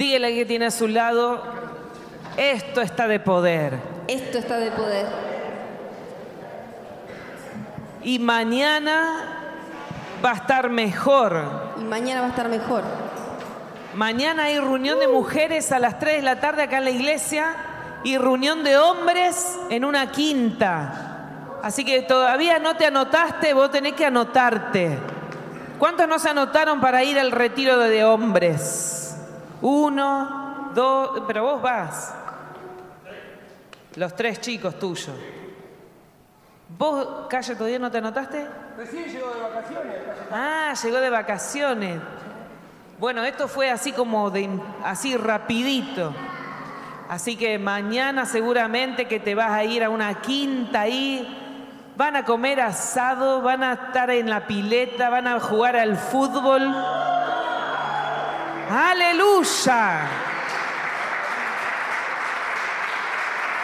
Dígale que tiene a su lado, esto está de poder. Esto está de poder. Y mañana va a estar mejor. Y mañana va a estar mejor. Mañana hay reunión de mujeres a las 3 de la tarde acá en la iglesia y reunión de hombres en una quinta. Así que todavía no te anotaste, vos tenés que anotarte. ¿Cuántos no se anotaron para ir al retiro de hombres? Uno, dos, pero vos vas. Los tres chicos tuyos. ¿Vos, Calle, todavía no te anotaste? Recién llegó de vacaciones. Ah, llegó de vacaciones. Bueno, esto fue así como de así rapidito. Así que mañana seguramente que te vas a ir a una quinta ahí. Van a comer asado, van a estar en la pileta, van a jugar al fútbol. Aleluya.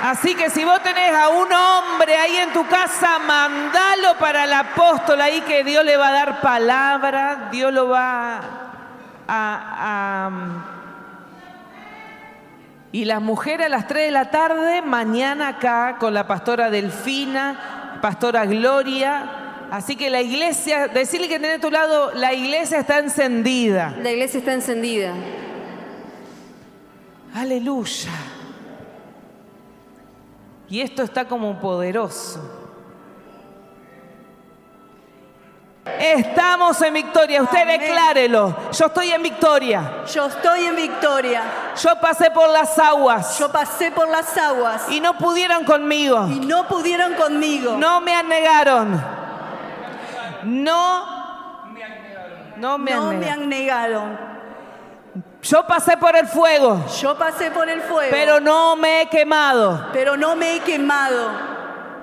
Así que si vos tenés a un hombre ahí en tu casa, mandalo para el apóstol ahí que Dios le va a dar palabra, Dios lo va a... y las mujeres a las 3 de la tarde, mañana acá con la pastora Delfina, pastora Gloria. Así que la iglesia, decirle que tiene a tu lado, la iglesia está encendida. La iglesia está encendida. Aleluya. Y esto está como poderoso. Estamos en victoria. Usted Amén. declárelo. Yo estoy en victoria. Yo estoy en victoria. Yo pasé por las aguas Yo pasé por las aguas y no pudieron conmigo. y no pudieron conmigo. No me anegaron. No. No me No me han negado. Yo pasé por el fuego, Yo pasé por el fuego, pero no me he quemado. pero no me he quemado.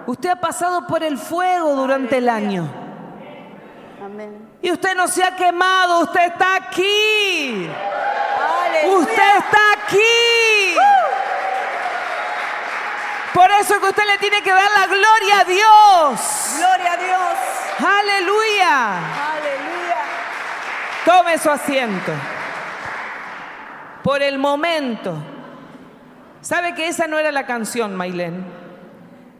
Usted ha pasado por el fuego durante el año. Amén. Y usted no se ha quemado, usted está aquí. Aleluya. Usted está aquí. Por eso que usted le tiene que dar la gloria a Dios. Gloria a Dios. Aleluya. Aleluya. Tome su asiento. Por el momento. ¿Sabe que esa no era la canción, Mailén?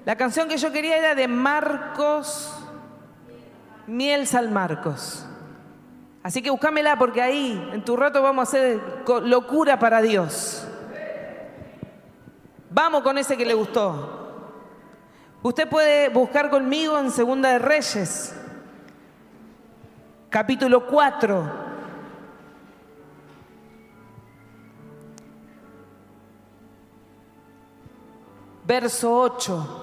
La canción que yo quería era de Marcos, Miel San Marcos. Así que búscamela porque ahí, en tu rato, vamos a hacer locura para Dios. Vamos con ese que le gustó. Usted puede buscar conmigo en Segunda de Reyes, capítulo 4. Verso 8.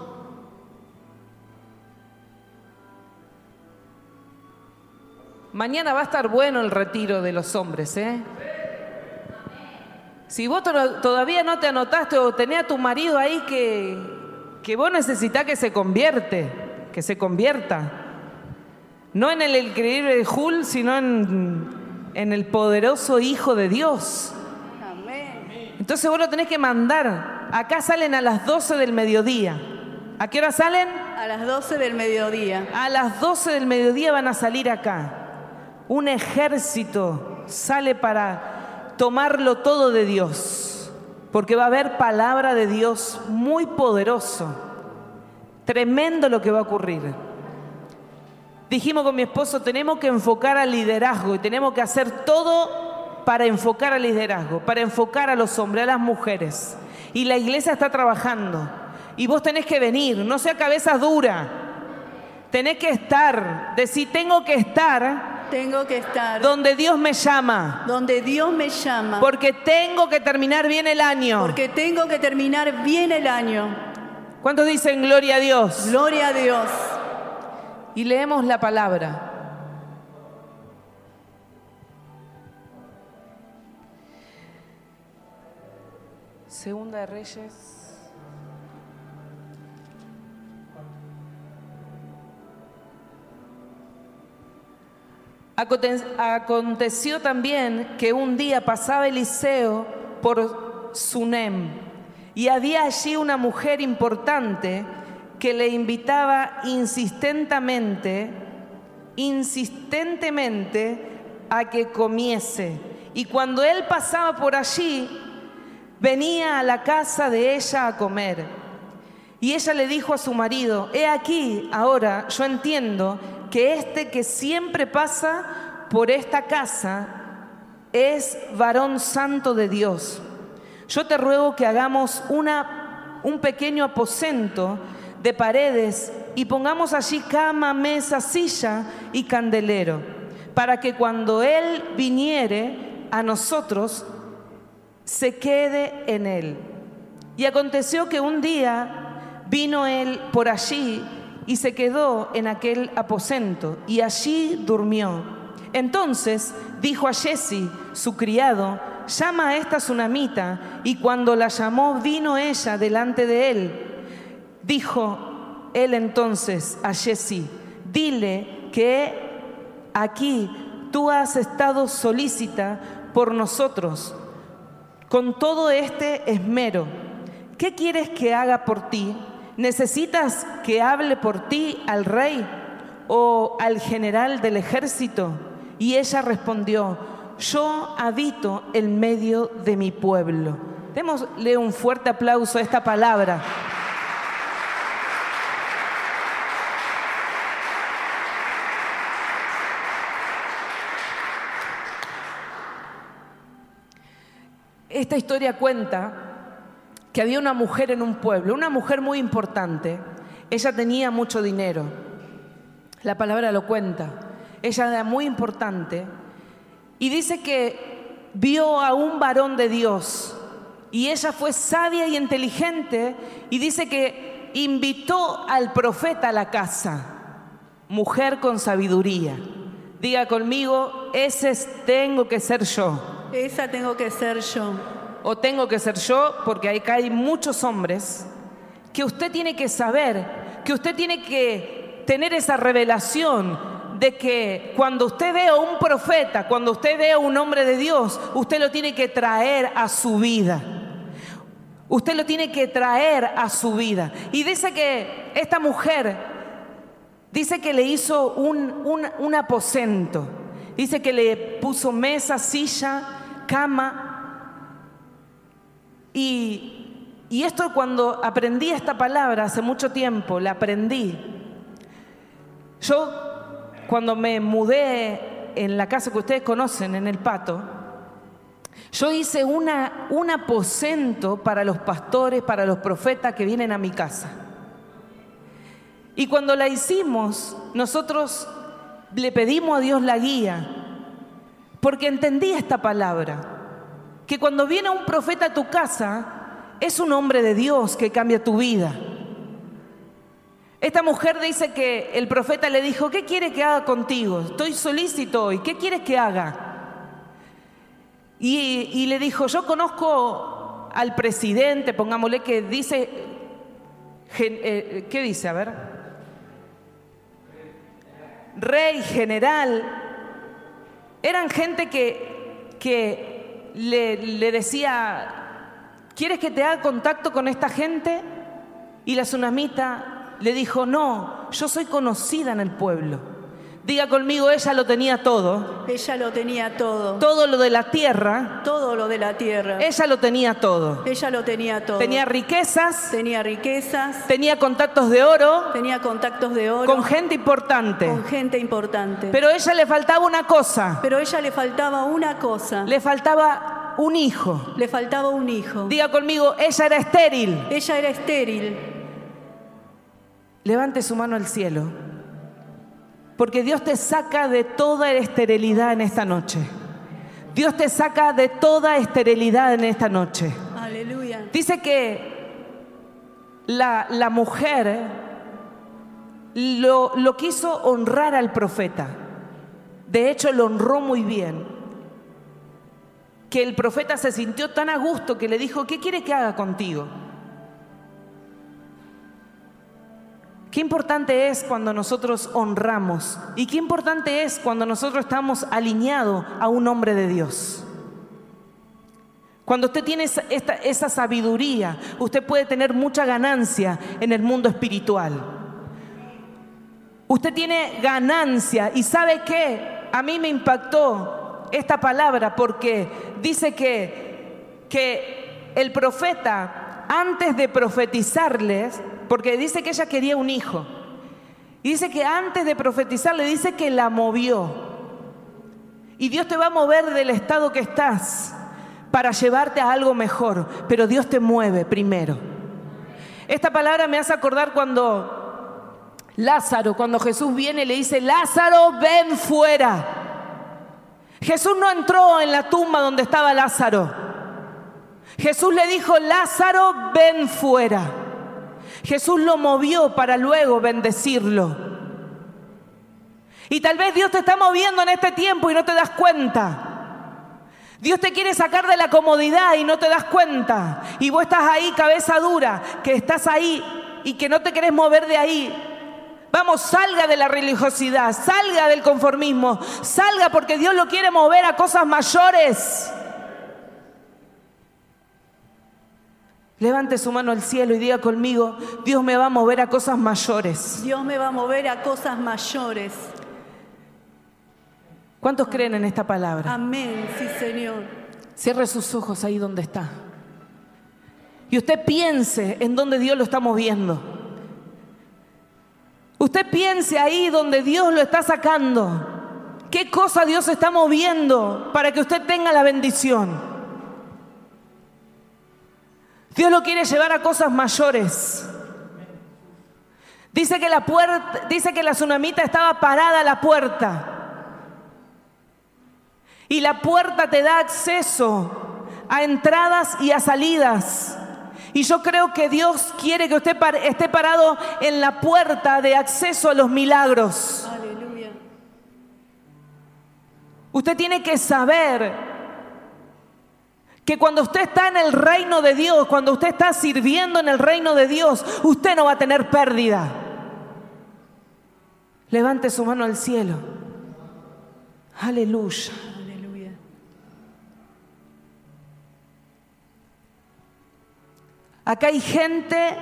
Mañana va a estar bueno el retiro de los hombres, ¿eh? Si vos to- todavía no te anotaste o tenés a tu marido ahí que, que vos necesitás que se convierte, que se convierta. No en el increíble de Jul, sino en, en el poderoso Hijo de Dios. Amén. Entonces vos lo tenés que mandar. Acá salen a las 12 del mediodía. ¿A qué hora salen? A las 12 del mediodía. A las 12 del mediodía van a salir acá. Un ejército sale para tomarlo todo de Dios. Porque va a haber palabra de Dios muy poderoso. Tremendo lo que va a ocurrir. Dijimos con mi esposo, tenemos que enfocar al liderazgo y tenemos que hacer todo para enfocar al liderazgo, para enfocar a los hombres, a las mujeres. Y la iglesia está trabajando. Y vos tenés que venir, no sea cabeza dura. Tenés que estar, decir, tengo que estar Tengo que estar donde Dios me llama. donde Dios me llama. Porque tengo que terminar bien el año. Porque tengo que terminar bien el año. ¿Cuántos dicen gloria a Dios? Gloria a Dios. Y leemos la palabra. Segunda de Reyes. Aconteció también que un día pasaba Eliseo por Sunem y había allí una mujer importante que le invitaba insistentemente, insistentemente a que comiese Y cuando él pasaba por allí, venía a la casa de ella a comer. Y ella le dijo a su marido, he aquí, ahora yo entiendo que este que siempre pasa por esta casa es varón santo de Dios. Yo te ruego que hagamos una, un pequeño aposento de paredes y pongamos allí cama, mesa, silla y candelero, para que cuando Él viniere a nosotros, se quede en Él. Y aconteció que un día vino Él por allí y se quedó en aquel aposento y allí durmió. Entonces dijo a Jesse, su criado, llama a esta tsunamita, y cuando la llamó vino ella delante de él. Dijo él entonces a Jesse, dile que aquí tú has estado solícita por nosotros con todo este esmero. ¿Qué quieres que haga por ti? ¿Necesitas que hable por ti al rey o al general del ejército? Y ella respondió, yo habito en medio de mi pueblo. Démosle un fuerte aplauso a esta palabra. Esta historia cuenta que había una mujer en un pueblo, una mujer muy importante. Ella tenía mucho dinero. La palabra lo cuenta. Ella era muy importante. Y dice que vio a un varón de Dios. Y ella fue sabia y inteligente. Y dice que invitó al profeta a la casa. Mujer con sabiduría. Diga conmigo, ese tengo que ser yo. Esa tengo que ser yo. O tengo que ser yo, porque acá hay muchos hombres que usted tiene que saber, que usted tiene que tener esa revelación de que cuando usted ve a un profeta, cuando usted ve a un hombre de Dios, usted lo tiene que traer a su vida. Usted lo tiene que traer a su vida. Y dice que esta mujer, dice que le hizo un, un, un aposento. Dice que le puso mesa, silla, cama. Y, esto cuando aprendí esta palabra hace mucho tiempo, la aprendí. Yo cuando me mudé en la casa que ustedes conocen, en el Pato, yo hice una, un aposento para los pastores, para los profetas que vienen a mi casa. Y cuando la hicimos, nosotros le pedimos a Dios la guía, porque entendí esta palabra, que cuando viene un profeta a tu casa, es un hombre de Dios que cambia tu vida. Esta mujer dice que el profeta le dijo, ¿qué quiere que haga contigo? Estoy solícito hoy, ¿qué quieres que haga? Y, y, le dijo, yo conozco al presidente, pongámosle que dice, eh, ¿qué dice? A ver. Rey, general. Eran gente que, que le, decía, ¿quieres que te haga contacto con esta gente? Y la tsunamita le dijo, no, yo soy conocida en el pueblo. Diga conmigo, ella lo tenía todo. Ella lo tenía todo. Todo lo de la tierra. Todo lo de la tierra. Ella lo tenía todo. Ella lo tenía todo. Tenía riquezas. Tenía riquezas. Tenía contactos de oro. Tenía contactos de oro. Con gente importante. Con gente importante. Pero a ella le faltaba una cosa. Pero ella le faltaba una cosa. Le faltaba un hijo. Le faltaba un hijo. Diga conmigo, ella era estéril. Ella era estéril. Levante su mano al cielo. Porque Dios te saca de toda esterilidad en esta noche. Dios te saca de toda esterilidad en esta noche. Aleluya. Dice que la, la mujer lo, lo quiso honrar al profeta. De hecho, lo honró muy bien. Que el profeta se sintió tan a gusto que le dijo, ¿qué quiere que haga contigo? Qué importante es cuando nosotros honramos y qué importante es cuando nosotros estamos alineados a un hombre de Dios. Cuando usted tiene esta, esa sabiduría, usted puede tener mucha ganancia en el mundo espiritual. Usted tiene ganancia y sabe qué, a mí me impactó esta palabra porque dice que, que el profeta, antes de profetizarles, porque dice que ella quería un hijo, y dice que antes de profetizarle, dice que la movió. Y Dios te va a mover del estado que estás para llevarte a algo mejor, pero Dios te mueve primero. Esta palabra me hace acordar cuando Lázaro, cuando Jesús viene le dice, Lázaro, ven fuera. Jesús no entró en la tumba donde estaba Lázaro. Jesús le dijo, Lázaro, ven fuera. Jesús lo movió para luego bendecirlo. Y tal vez Dios te está moviendo en este tiempo y no te das cuenta. Dios te quiere sacar de la comodidad y no te das cuenta. Y vos estás ahí, cabeza dura, que estás ahí y que no te querés mover de ahí. Vamos, salga de la religiosidad, salga del conformismo, salga porque Dios lo quiere mover a cosas mayores. Levante su mano al cielo y diga conmigo, Dios me va a mover a cosas mayores. Dios me va a mover a cosas mayores. ¿Cuántos creen en esta palabra? Amén, sí, Señor. Cierre sus ojos ahí donde está. Y usted piense en donde Dios lo está moviendo. Usted piense ahí donde Dios lo está sacando. ¿Qué cosa Dios está moviendo para que usted tenga la bendición? Dios lo quiere llevar a cosas mayores. Dice que la puerta, dice que la tsunamita estaba parada a la puerta. Y la puerta te da acceso a entradas y a salidas. Y yo creo que Dios quiere que usted esté parado en la puerta de acceso a los milagros. Aleluya. Usted tiene que saber que cuando usted está en el reino de Dios, cuando usted está sirviendo en el reino de Dios, usted no va a tener pérdida. Levante su mano al cielo. Aleluya. Aleluya. Acá hay gente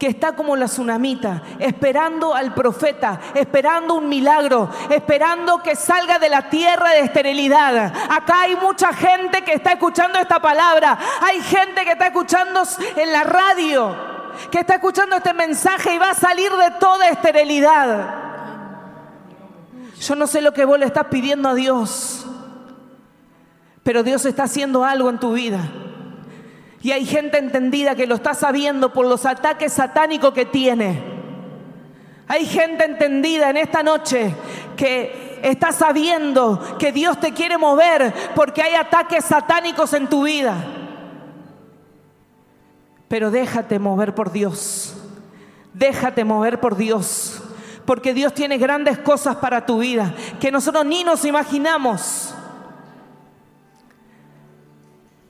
que está como la tsunamita, esperando al profeta, esperando un milagro, esperando que salga de la tierra de esterilidad. Acá hay mucha gente que está escuchando esta palabra. Hay gente que está escuchando en la radio, que está escuchando este mensaje y va a salir de toda esterilidad. Yo no sé lo que vos le estás pidiendo a Dios, pero Dios está haciendo algo en tu vida. Y hay gente entendida que lo está sabiendo por los ataques satánicos que tiene. Hay gente entendida en esta noche que está sabiendo que Dios te quiere mover porque hay ataques satánicos en tu vida. Pero déjate mover por Dios. Déjate mover por Dios. Porque Dios tiene grandes cosas para tu vida que nosotros ni nos imaginamos.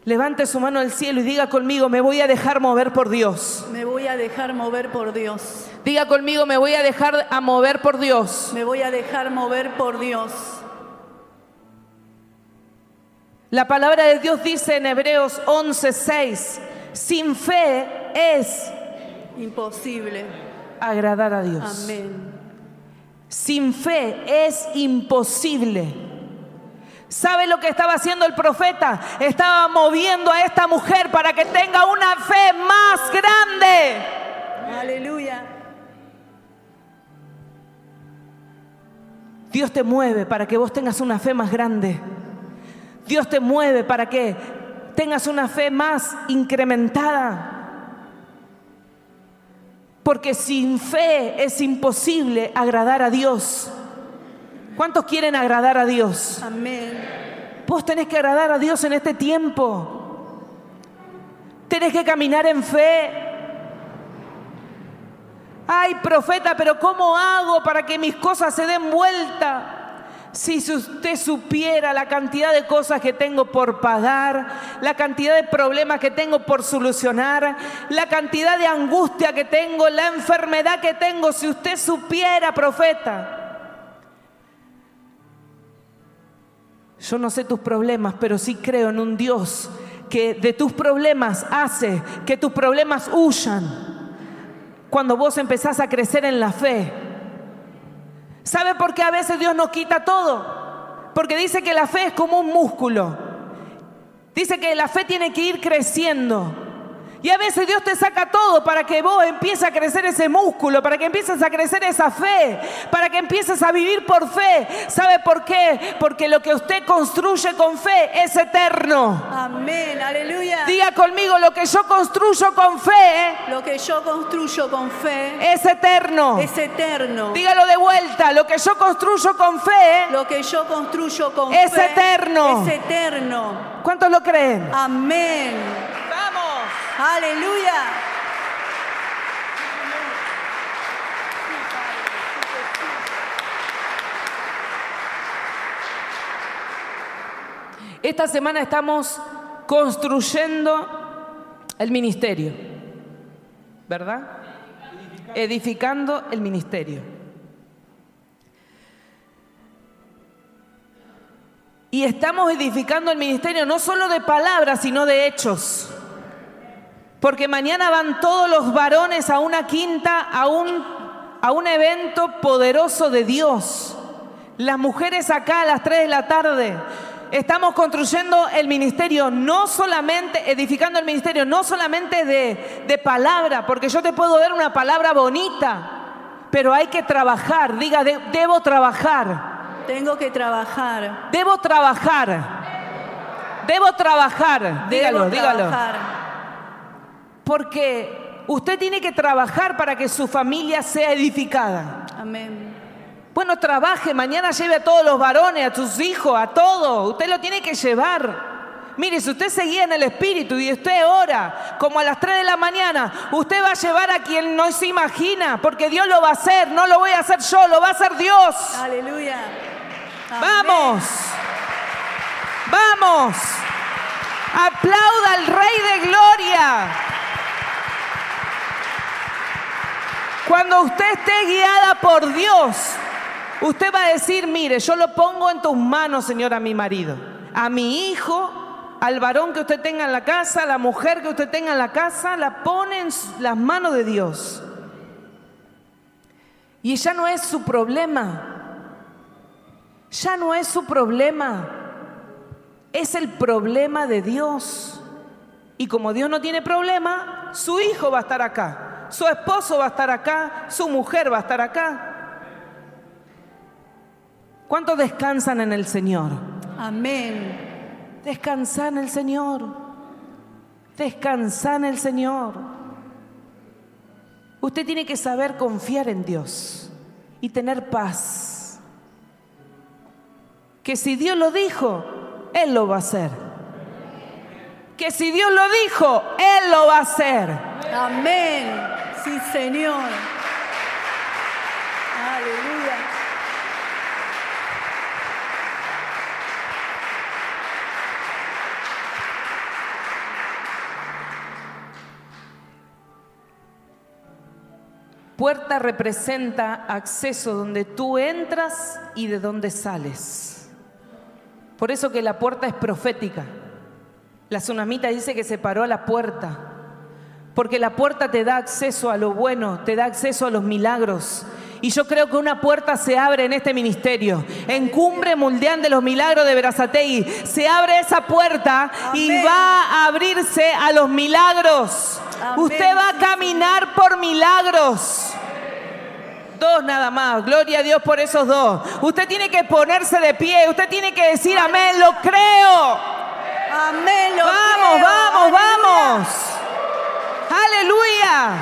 Levante su mano al cielo y diga conmigo, me voy a dejar mover por Dios. Me voy a dejar mover por Dios. Diga conmigo, me voy a dejar a mover por Dios. Me voy a dejar mover por Dios. La palabra de Dios dice en Hebreos 11:6, sin fe es Imposible. agradar a Dios. Amén. Sin fe es imposible. ¿Sabe lo que estaba haciendo el profeta? Estaba moviendo a esta mujer para que tenga una fe más grande. Aleluya. Dios te mueve para que vos tengas una fe más grande. Dios te mueve para que tengas una fe más incrementada. Porque sin fe es imposible agradar a Dios. ¿Cuántos quieren agradar a Dios? Amén. Vos tenés que agradar a Dios en este tiempo. Tenés que caminar en fe. Ay, profeta, pero ¿cómo hago para que mis cosas se den vuelta? Si usted supiera la cantidad de cosas que tengo por pagar, la cantidad de problemas que tengo por solucionar, la cantidad de angustia que tengo, la enfermedad que tengo, si usted supiera, profeta. Yo no sé tus problemas, pero sí creo en un Dios que de tus problemas hace que tus problemas huyan cuando vos empezás a crecer en la fe. ¿Sabe por qué a veces Dios nos quita todo? Porque dice que la fe es como un músculo. Dice que la fe tiene que ir creciendo. Y a veces Dios te saca todo para que vos empieces a crecer ese músculo, para que empieces a crecer esa fe, para que empieces a vivir por fe. ¿Sabe por qué? Porque lo que usted construye con fe es eterno. Amén, aleluya. Diga conmigo, lo que yo construyo con fe Lo que yo construyo con fe es eterno. es eterno. Dígalo de vuelta, lo que yo construyo con fe, Lo que yo construyo con Es fe eterno. es eterno. ¿cuántos lo creen? Amén. Aleluya. Esta semana estamos construyendo el ministerio, ¿verdad? Edificando el ministerio. Y estamos edificando el ministerio no solo de palabras, sino de hechos. Porque mañana van todos los varones a una quinta, a un, a un evento poderoso de Dios. Las mujeres acá a las 3 de la tarde. Estamos construyendo el ministerio, no solamente, edificando el ministerio, no solamente de, de palabra, porque yo te puedo dar una palabra bonita, pero hay que trabajar. Diga, de- debo trabajar. Tengo que trabajar. Debo trabajar. Debo trabajar. Dígalo, Debo dígalo. trabajar. Porque usted tiene que trabajar para que su familia sea edificada. Amén. Bueno, trabaje, mañana lleve a todos los varones, a sus hijos, a todos. Usted lo tiene que llevar. Mire, si usted seguía en el espíritu y usted ora como a las 3 de la mañana, usted va a llevar a quien no se imagina, porque Dios lo va a hacer, no lo voy a hacer yo, lo va a hacer Dios. Aleluya. Amén. Vamos, vamos, aplauda al Rey de Gloria. Cuando usted esté guiada por Dios, usted va a decir, mire, yo lo pongo en tus manos, Señor, a mi marido, a mi hijo, al varón que usted tenga en la casa, a la mujer que usted tenga en la casa, la pone en las manos de Dios. Y ya no es su problema, ya no es su problema, es el problema de Dios. Y como Dios no tiene problema, su hijo va a estar acá, su esposo va a estar acá, su mujer va a estar acá. ¿Cuántos descansan en el Señor? Amén. Descansa en el Señor. Descansa en el Señor. Usted tiene que saber confiar en Dios y tener paz. Que si Dios lo dijo, Él lo va a hacer. Que si Dios lo dijo, Él lo va a hacer. Amén. Sí, Señor. Aleluya. Puerta representa acceso donde tú entras y de donde sales. Por eso que la puerta es profética. La tsunamita dice que se paró a la puerta. Porque la puerta te da acceso a lo bueno, te da acceso a los milagros. Y yo creo que una puerta se abre en este ministerio. En Cumbre Mundial de los Milagros de Verazategui. Se abre esa puerta y va a abrirse a los milagros. Amén. Usted va a caminar por milagros. Dos nada más. Gloria a Dios por esos dos. Usted tiene que ponerse de pie. Usted tiene que decir amén. Lo creo. Amén. Lo Vamos, creo. vamos, Aleluya. vamos. Aleluya.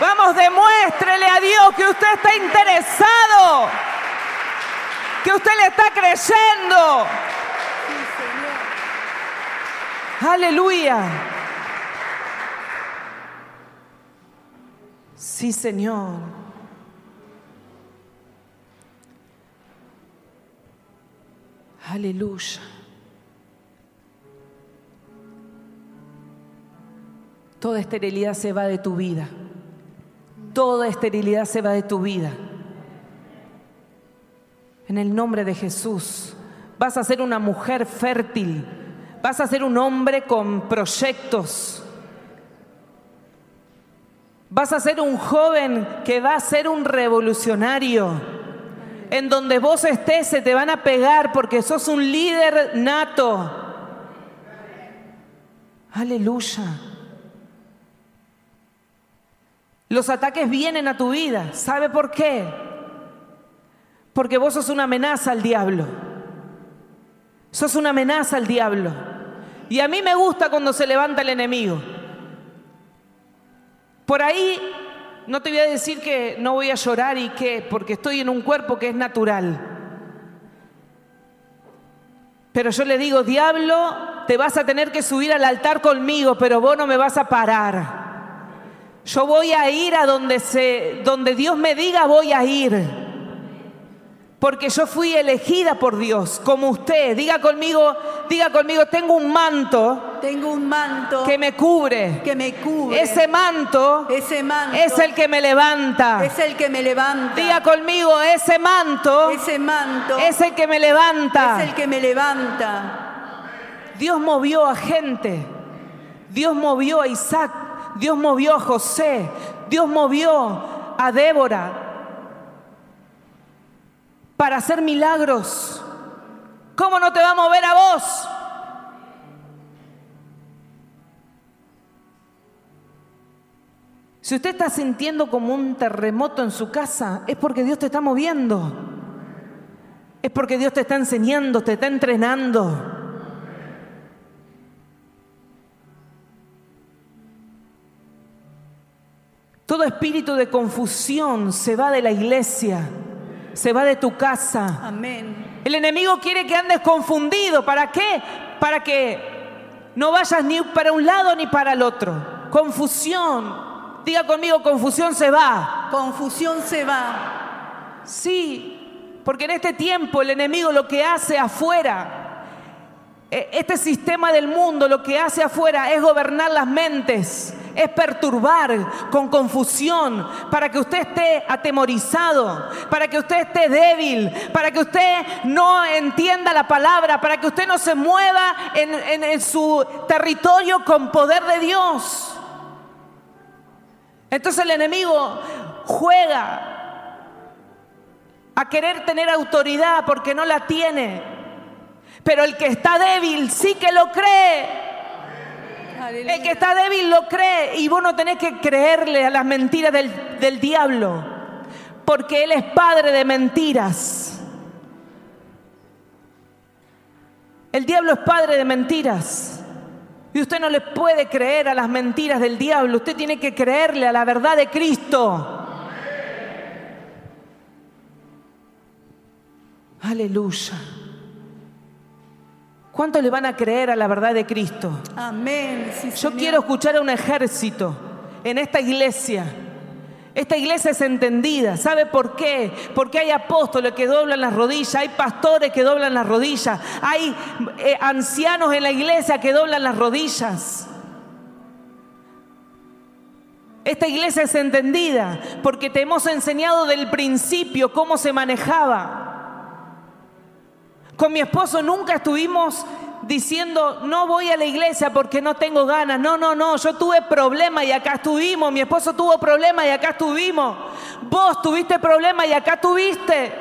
Vamos, demuéstrele a Dios que usted está interesado. Que usted le está creyendo. Aleluya. Sí, Señor. Aleluya. Toda esterilidad se va de tu vida. Toda esterilidad se va de tu vida. En el nombre de Jesús. Vas a ser una mujer fértil. Vas a ser un hombre con proyectos. Vas a ser un joven que va a ser un revolucionario. En donde vos estés se te van a pegar porque sos un líder nato. Aleluya. Los ataques vienen a tu vida. ¿Sabe por qué? Porque vos sos una amenaza al diablo. Sos una amenaza al diablo. Y a mí me gusta cuando se levanta el enemigo. Por ahí no te voy a decir que no voy a llorar y que, porque estoy en un cuerpo que es natural. Pero yo le digo, diablo, te vas a tener que subir al altar conmigo, pero vos no me vas a parar. Yo voy a ir a donde, se, donde Dios me diga, voy a ir. Porque yo fui elegida por Dios, como usted. Diga conmigo, diga conmigo, tengo un manto Tengo un manto que me cubre. que me cubre. Ese manto Ese manto es el que me levanta. es el que me levanta. Diga conmigo, ese manto Ese manto es el que me levanta. es el que me levanta. Dios movió a gente. Dios movió a Isaac. Dios movió a José. Dios movió a Débora para hacer milagros. ¿Cómo no te va a mover a vos? Si usted está sintiendo como un terremoto en su casa, es porque Dios te está moviendo. Es porque Dios te está enseñando, te está entrenando. Todo espíritu de confusión se va de la iglesia, se va de tu casa. Amén. El enemigo quiere que andes confundido. ¿Para qué? Para que no vayas ni para un lado ni para el otro. Confusión. Diga conmigo, confusión se va. Confusión se va. Sí, porque en este tiempo el enemigo lo que hace afuera, eh, este sistema del mundo lo que hace afuera es gobernar las mentes, es perturbar con confusión para que usted esté atemorizado, para que usted esté débil, para que usted no entienda la palabra, para que usted no se mueva en, en- su territorio con poder de Dios. Entonces el enemigo juega a querer tener autoridad porque no la tiene. Pero el que está débil sí que lo cree. El que está débil lo cree y vos no tenés que creerle a las mentiras del, del diablo, porque él es padre de mentiras. El diablo es padre de mentiras. Y usted no le puede creer a las mentiras del diablo, usted tiene que creerle a la verdad de Cristo. Aleluya. ¿Cuánto le van a creer a la verdad de Cristo? Amén. Sí, Yo Señor. quiero escuchar a un ejército en esta iglesia. Esta iglesia es entendida. ¿Sabe por qué? Porque hay apóstoles que doblan las rodillas, hay pastores que doblan las rodillas, hay eh, ancianos en la iglesia que doblan las rodillas. Esta iglesia es entendida porque te hemos enseñado del principio cómo se manejaba. Con mi esposo nunca estuvimos diciendo, no voy a la iglesia porque no tengo ganas. No, no, no, yo tuve problemas y acá estuvimos. Mi esposo tuvo problemas y acá estuvimos. Vos tuviste problemas y acá tuviste.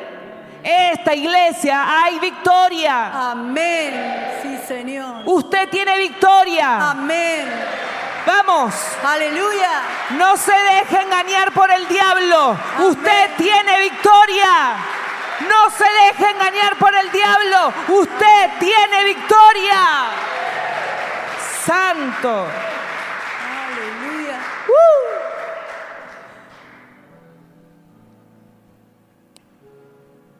Esta iglesia hay victoria. Amén. Sí, Señor. Usted tiene victoria. Amén. Vamos. Aleluya. No se deje engañar por el diablo. Usted tiene victoria. No se deje engañar por el diablo. Usted tiene victoria. Santo. Aleluya.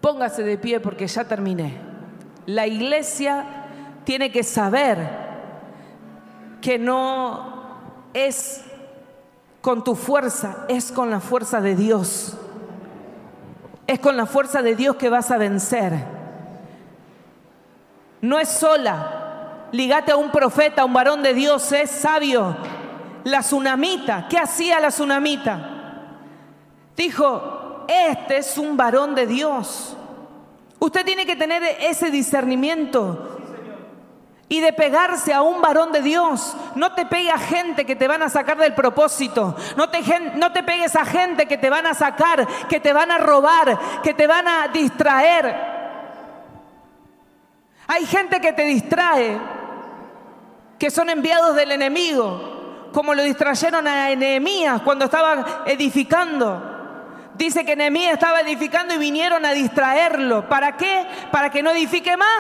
Póngase de pie porque ya terminé. La iglesia tiene que saber que no es con tu fuerza, es con la fuerza de Dios. Es con la fuerza de Dios que vas a vencer. No es sola. Ligate a un profeta, a un varón de Dios, es sabio. La tsunamita, ¿qué hacía la tsunamita? Dijo, este es un varón de Dios. Usted tiene que tener ese discernimiento. Y de pegarse a un varón de Dios. No te pegue a gente que te van a sacar del propósito. No te, no te pegues a gente que te van a sacar, que te van a robar, que te van a distraer. Hay gente que te distrae, que son enviados del enemigo, como lo distrayeron a Nehemías cuando estaba edificando. Dice que Nehemías estaba edificando y vinieron a distraerlo. ¿Para qué? Para que no edifique más.